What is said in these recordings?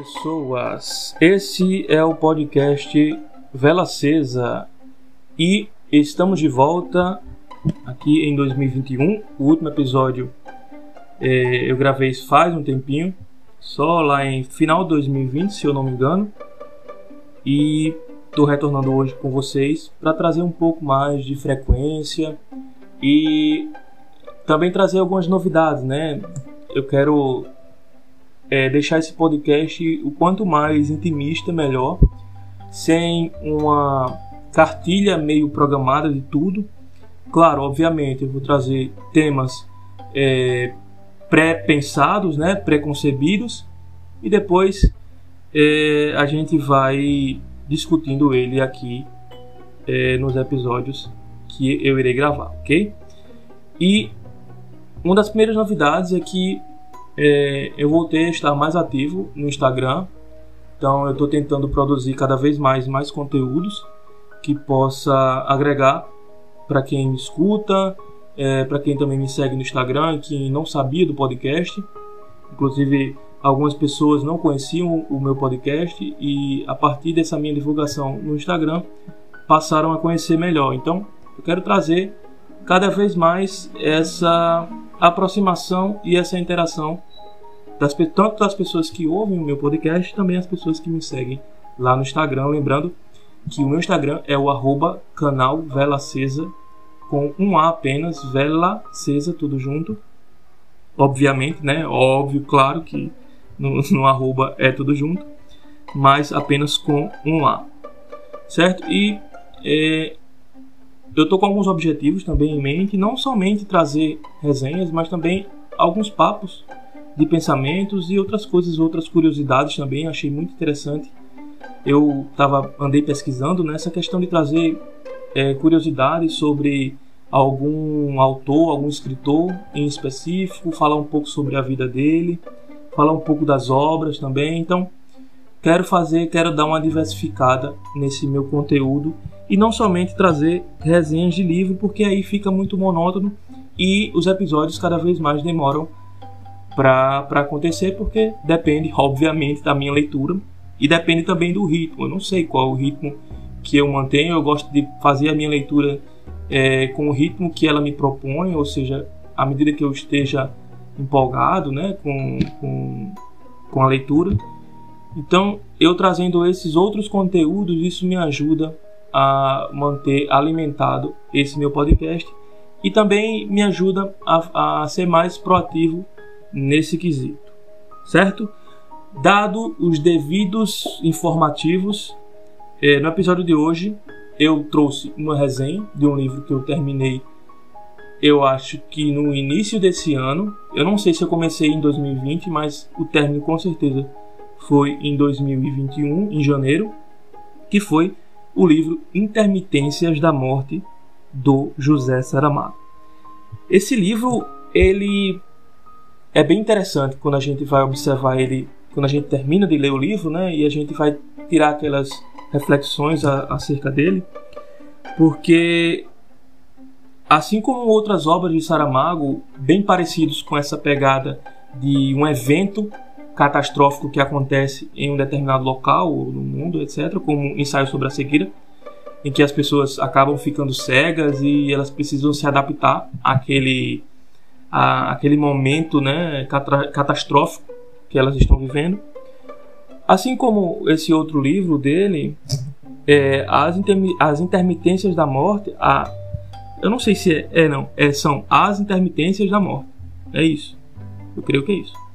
pessoas! Esse é o podcast Vela Acesa e estamos de volta aqui em 2021. O último episódio é, eu gravei faz um tempinho, só lá em final de 2020, se eu não me engano, e estou retornando hoje com vocês para trazer um pouco mais de frequência e também trazer algumas novidades, né? Eu quero é, deixar esse podcast o quanto mais intimista melhor, sem uma cartilha meio programada de tudo. Claro, obviamente, eu vou trazer temas é, pré-pensados, né, pré-concebidos, e depois é, a gente vai discutindo ele aqui é, nos episódios que eu irei gravar, ok? E uma das primeiras novidades é que é, eu voltei a estar mais ativo no Instagram. Então eu estou tentando produzir cada vez mais mais conteúdos que possa agregar para quem me escuta, é, para quem também me segue no Instagram, que não sabia do podcast. Inclusive algumas pessoas não conheciam o meu podcast e a partir dessa minha divulgação no Instagram passaram a conhecer melhor. Então eu quero trazer cada vez mais essa aproximação e essa interação das, tanto das pessoas que ouvem o meu podcast, também as pessoas que me seguem lá no Instagram. Lembrando que o meu Instagram é o arroba canal Vela Acesa, com um A apenas, Vela Acesa, tudo junto. Obviamente, né? Óbvio, claro que no, no arroba é tudo junto, mas apenas com um A. Certo? E é, eu estou com alguns objetivos também em mente, não somente trazer resenhas, mas também alguns papos de pensamentos e outras coisas, outras curiosidades também. Achei muito interessante. Eu tava, andei pesquisando nessa questão de trazer é, curiosidades sobre algum autor, algum escritor em específico, falar um pouco sobre a vida dele, falar um pouco das obras também. Então, quero fazer, quero dar uma diversificada nesse meu conteúdo e não somente trazer resenhas de livro, porque aí fica muito monótono e os episódios cada vez mais demoram para acontecer, porque depende, obviamente, da minha leitura e depende também do ritmo. Eu não sei qual o ritmo que eu mantenho, eu gosto de fazer a minha leitura é, com o ritmo que ela me propõe, ou seja, à medida que eu esteja empolgado né, com, com, com a leitura. Então, eu trazendo esses outros conteúdos, isso me ajuda a manter alimentado esse meu podcast e também me ajuda a, a ser mais proativo nesse quesito, certo? Dado os devidos informativos, eh, no episódio de hoje eu trouxe uma resenha de um livro que eu terminei, eu acho que no início desse ano. Eu não sei se eu comecei em 2020, mas o término com certeza foi em 2021, em janeiro, que foi o livro Intermitências da Morte do José Saramago. Esse livro ele é bem interessante quando a gente vai observar ele, quando a gente termina de ler o livro, né, e a gente vai tirar aquelas reflexões a, acerca dele, porque assim como outras obras de Saramago, bem parecidos com essa pegada de um evento catastrófico que acontece em um determinado local ou no mundo, etc., como um ensaio sobre a cegueira, em que as pessoas acabam ficando cegas e elas precisam se adaptar àquele a, aquele momento né, catastrófico que elas estão vivendo. Assim como esse outro livro dele, é, as, intermi as intermitências da morte, a, eu não sei se é, é não, é, são as intermitências da morte. É isso. Eu creio que é isso.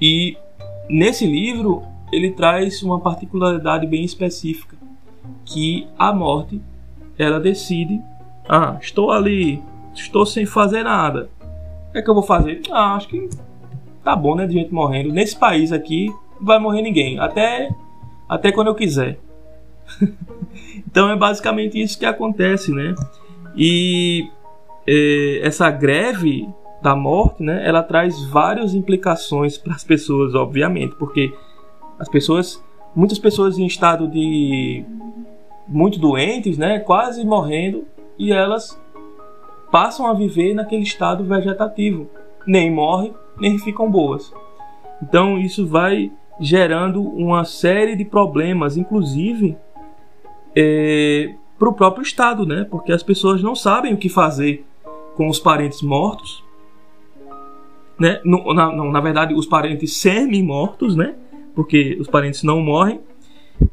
E nesse livro ele traz uma particularidade bem específica, que a morte ela decide, ah, estou ali estou sem fazer nada. O que é que eu vou fazer? Ah, acho que tá bom, né? De gente morrendo. Nesse país aqui, não vai morrer ninguém. Até, até quando eu quiser. então é basicamente isso que acontece, né? E é, essa greve da morte, né? Ela traz várias implicações para as pessoas, obviamente, porque as pessoas, muitas pessoas em estado de muito doentes, né? Quase morrendo e elas passam a viver naquele estado vegetativo. Nem morrem, nem ficam boas. Então isso vai gerando uma série de problemas, inclusive é, para o próprio Estado, né? Porque as pessoas não sabem o que fazer com os parentes mortos, né? Na, não, na verdade, os parentes semi-mortos, né? Porque os parentes não morrem.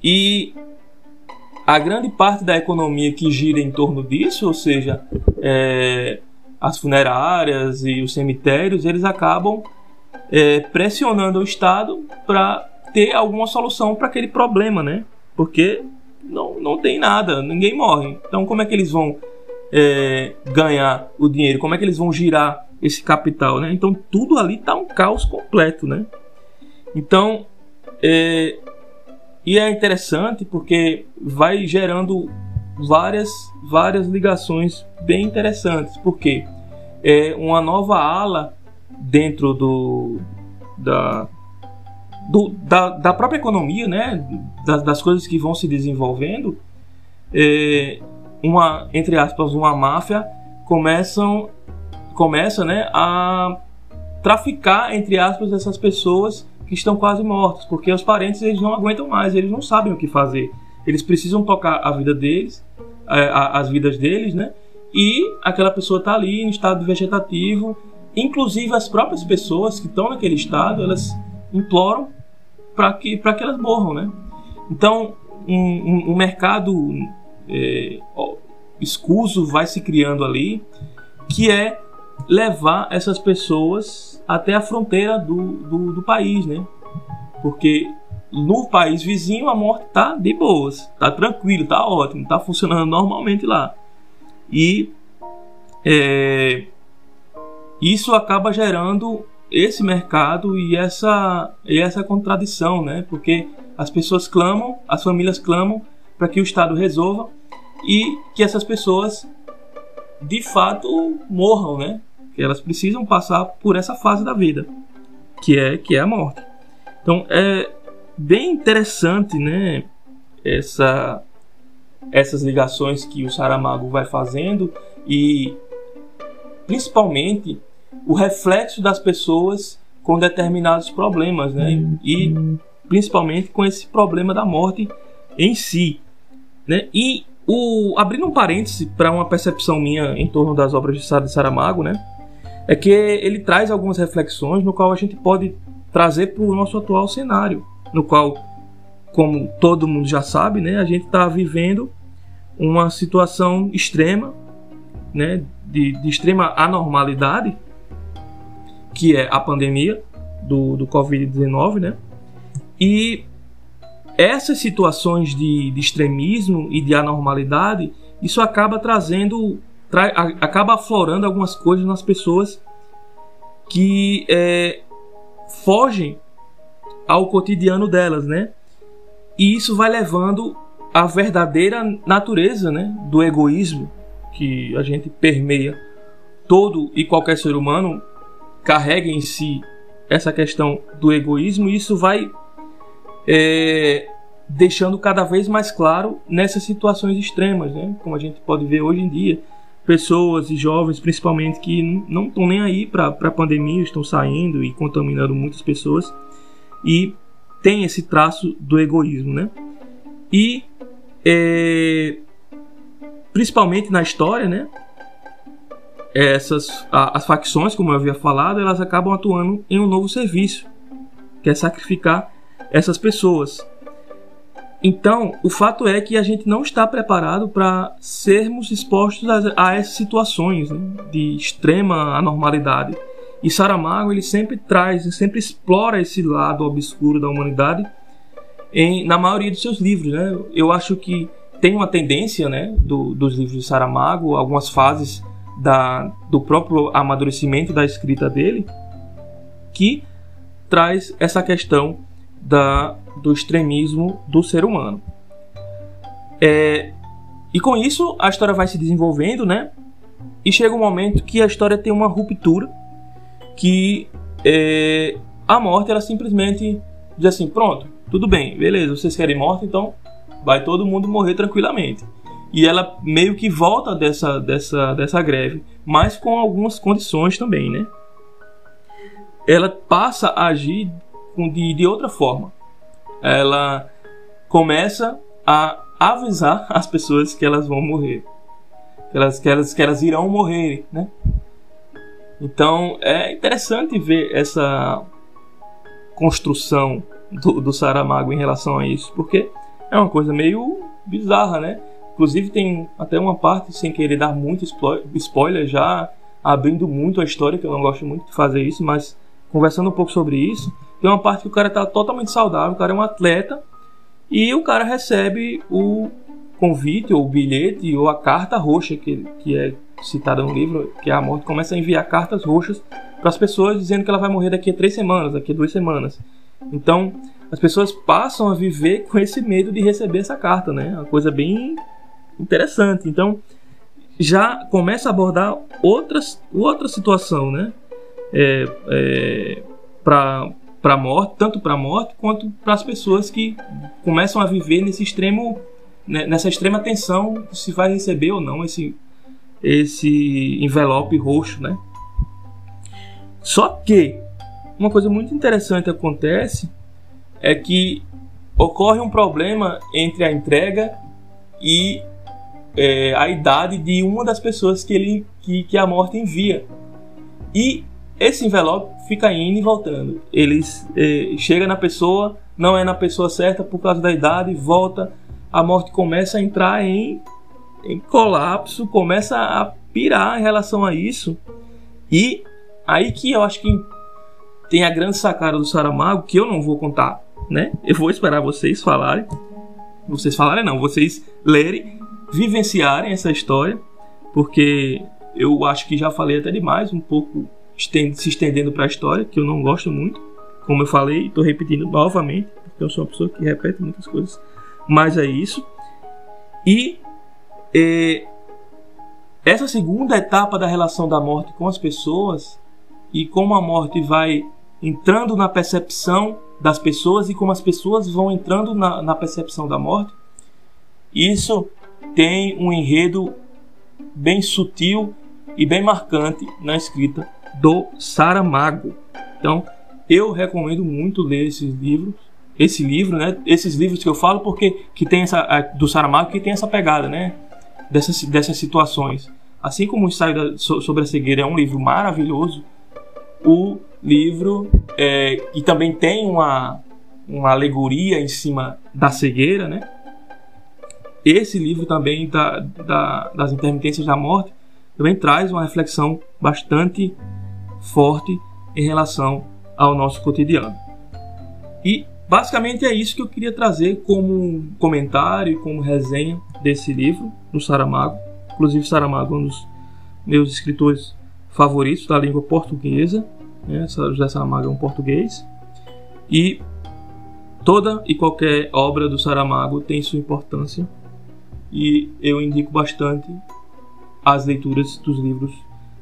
E a grande parte da economia que gira em torno disso, ou seja, é, as funerárias e os cemitérios, eles acabam é, pressionando o Estado para ter alguma solução para aquele problema, né? Porque não, não tem nada, ninguém morre. Então, como é que eles vão é, ganhar o dinheiro? Como é que eles vão girar esse capital, né? Então, tudo ali está um caos completo, né? Então, é, e é interessante porque vai gerando várias, várias ligações bem interessantes, porque é uma nova ala dentro do, da, do, da, da própria economia, né, das, das coisas que vão se desenvolvendo, é, uma entre aspas uma máfia começam começa, né, a traficar entre aspas essas pessoas que estão quase mortas, porque os parentes eles não aguentam mais, eles não sabem o que fazer, eles precisam tocar a vida deles, é, as vidas deles, né, e aquela pessoa está ali em estado vegetativo, inclusive as próprias pessoas que estão naquele estado, elas imploram para que, que elas morram, né? Então, um, um, um mercado é, escuso vai se criando ali, que é levar essas pessoas até a fronteira do, do, do país, né? Porque no país vizinho a morte tá de boas, tá tranquilo, tá ótimo, tá funcionando normalmente lá. E é, isso acaba gerando esse mercado e essa, e essa contradição, né? Porque as pessoas clamam, as famílias clamam para que o Estado resolva e que essas pessoas de fato morram, né? Elas precisam passar por essa fase da vida, que é que é a morte. Então é bem interessante, né? Essa essas ligações que o Saramago vai fazendo e principalmente o reflexo das pessoas com determinados problemas, né? E principalmente com esse problema da morte em si, né? E o abrindo um parêntese para uma percepção minha em torno das obras de Saramago, né? É que ele traz algumas reflexões no qual a gente pode trazer para o nosso atual cenário, no qual, como todo mundo já sabe, né? A gente está vivendo uma situação extrema, né? De, de extrema anormalidade que é a pandemia do, do Covid-19, né? E essas situações de, de, extremismo e de anormalidade, isso acaba trazendo, tra, acaba aflorando algumas coisas nas pessoas que é, fogem ao cotidiano delas, né? E isso vai levando à verdadeira natureza, né, do egoísmo que a gente permeia todo e qualquer ser humano carrega em si essa questão do egoísmo, e isso vai é, deixando cada vez mais claro nessas situações extremas, né? como a gente pode ver hoje em dia. Pessoas e jovens, principalmente, que não estão nem aí para a pandemia, estão saindo e contaminando muitas pessoas, e tem esse traço do egoísmo. Né? E é, principalmente na história, né? essas as facções, como eu havia falado, elas acabam atuando em um novo serviço, que é sacrificar essas pessoas. Então, o fato é que a gente não está preparado para sermos expostos a, a essas situações né, de extrema anormalidade. E Saramago ele sempre traz, ele sempre explora esse lado obscuro da humanidade em, na maioria dos seus livros. Né? Eu acho que tem uma tendência né, do, dos livros de Saramago, algumas fases da, do próprio amadurecimento da escrita dele, que traz essa questão da, do extremismo do ser humano. É, e com isso a história vai se desenvolvendo, né? E chega um momento que a história tem uma ruptura, que é, a morte ela simplesmente diz assim, pronto, tudo bem, beleza, vocês querem morte, então vai todo mundo morrer tranquilamente e ela meio que volta dessa, dessa, dessa greve, mas com algumas condições também, né? Ela passa a agir de, de outra forma. Ela começa a avisar as pessoas que elas vão morrer, que elas, que elas, que elas irão morrer, né? Então é interessante ver essa construção do, do Saramago em relação a isso, porque é uma coisa meio bizarra, né? Inclusive tem até uma parte, sem querer dar muito spoiler, já abrindo muito a história, que eu não gosto muito de fazer isso, mas conversando um pouco sobre isso, tem uma parte que o cara tá totalmente saudável, o cara é um atleta, e o cara recebe o convite, ou o bilhete, ou a carta roxa, que, que é citada no livro, que é a morte começa a enviar cartas roxas para as pessoas dizendo que ela vai morrer daqui a três semanas, daqui a duas semanas. Então, as pessoas passam a viver com esse medo de receber essa carta, né? Uma coisa bem interessante. Então, já começa a abordar outras, outra situação, né? É, é, para para morte, tanto para a morte quanto para as pessoas que começam a viver nesse extremo, né, nessa extrema tensão se vai receber ou não esse esse envelope roxo, né? Só que uma coisa muito interessante acontece é que ocorre um problema entre a entrega e é, a idade de uma das pessoas que ele que, que a morte envia. E esse envelope fica indo e voltando. Ele eh, chega na pessoa, não é na pessoa certa por causa da idade, volta. A morte começa a entrar em, em colapso, começa a pirar em relação a isso. E aí que eu acho que tem a grande sacada do Saramago, que eu não vou contar, né? Eu vou esperar vocês falarem. Vocês falarem não, vocês lerem, vivenciarem essa história, porque eu acho que já falei até demais um pouco se estendendo para a história, que eu não gosto muito. Como eu falei, estou repetindo novamente, porque eu sou uma pessoa que repete muitas coisas. Mas é isso. E é, essa segunda etapa da relação da morte com as pessoas e como a morte vai entrando na percepção das pessoas e como as pessoas vão entrando na, na percepção da morte, isso tem um enredo bem sutil e bem marcante na escrita do Saramago. Então, eu recomendo muito ler esses livros, esse livro, né? Esses livros que eu falo porque que tem essa do Saramago que tem essa pegada, né? Dessas dessas situações. Assim como o ensaio da, sobre a cegueira é um livro maravilhoso, o livro é, e também tem uma uma alegoria em cima da cegueira, né? Esse livro também da, da, das intermitências da morte também traz uma reflexão bastante forte em relação ao nosso cotidiano. E basicamente é isso que eu queria trazer como comentário como resenha desse livro do Saramago. Inclusive, Saramago é um dos meus escritores favoritos da língua portuguesa. Né? José Saramago é um português. E toda e qualquer obra do Saramago tem sua importância. E eu indico bastante as leituras dos livros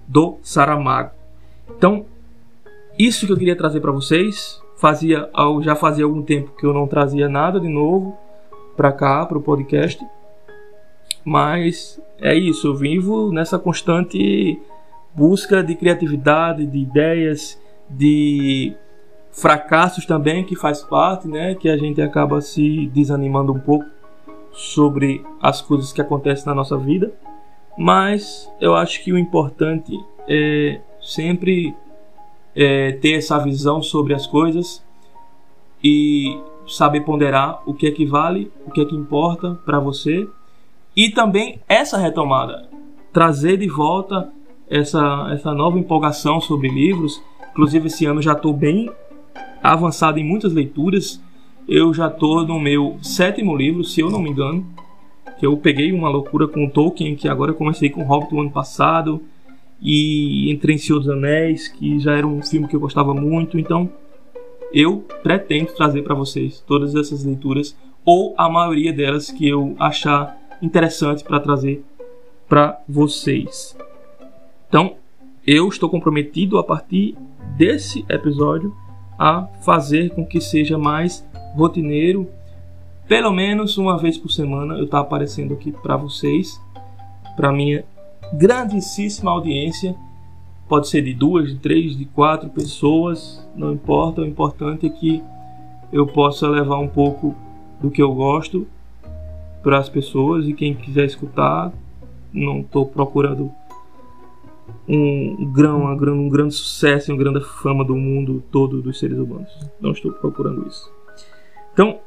do Saramago. Então, isso que eu queria trazer para vocês. Fazia, já fazia algum tempo que eu não trazia nada de novo para cá, para o podcast. Mas é isso, eu vivo nessa constante busca de criatividade, de ideias, de fracassos também que faz parte, né, que a gente acaba se desanimando um pouco sobre as coisas que acontecem na nossa vida. Mas eu acho que o importante é sempre é, ter essa visão sobre as coisas e saber ponderar o que é que vale, o que é que importa para você e também essa retomada, trazer de volta essa, essa nova empolgação sobre livros. Inclusive esse ano já estou bem avançado em muitas leituras. Eu já estou no meu sétimo livro, se eu não me engano. Que eu peguei uma loucura com Tolkien, que agora comecei com Hobbit no ano passado e entrei em Senhor dos Anéis, que já era um filme que eu gostava muito. Então, eu pretendo trazer para vocês todas essas leituras ou a maioria delas que eu achar interessante para trazer para vocês. Então, eu estou comprometido a partir desse episódio a fazer com que seja mais rotineiro, pelo menos uma vez por semana eu estar tá aparecendo aqui para vocês, para minha grandíssima audiência. Pode ser de duas, de três, de quatro pessoas, não importa. O importante é que eu possa levar um pouco do que eu gosto para as pessoas e quem quiser escutar, não estou procurando um grão, um grande sucesso, uma grande fama do mundo todo dos seres humanos. Não estou procurando isso. Então,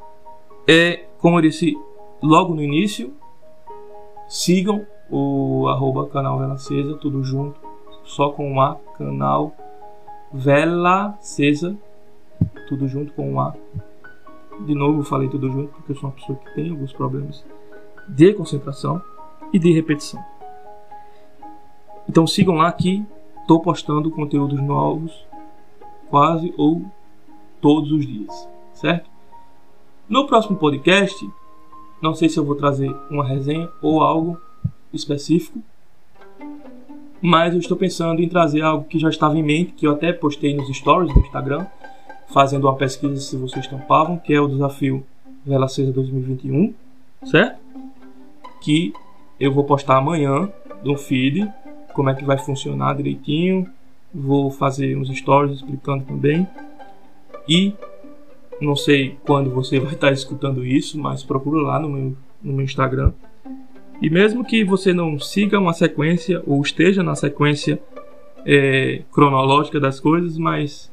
é como eu disse logo no início, sigam o arroba canal Vela Acesa, tudo junto, só com um A, canal Vela Acesa, tudo junto com um A. De novo, falei tudo junto porque eu sou uma pessoa que tem alguns problemas de concentração e de repetição. Então sigam lá que estou postando conteúdos novos quase ou todos os dias, certo? No próximo podcast, não sei se eu vou trazer uma resenha ou algo específico, mas eu estou pensando em trazer algo que já estava em mente, que eu até postei nos stories do Instagram, fazendo uma pesquisa se vocês tampavam, que é o desafio Vela Acesa 2021, certo? Que eu vou postar amanhã no feed como é que vai funcionar direitinho. Vou fazer uns stories explicando também. E não sei quando você vai estar escutando isso, mas procura lá no meu, no meu Instagram. E mesmo que você não siga uma sequência ou esteja na sequência é, cronológica das coisas, mas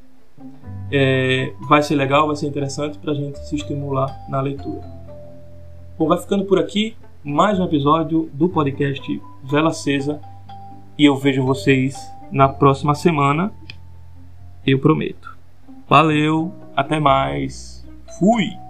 é, vai ser legal, vai ser interessante para a gente se estimular na leitura. Bom, vai ficando por aqui mais um episódio do podcast Vela Acesa e eu vejo vocês na próxima semana. Eu prometo. Valeu, até mais. Fui!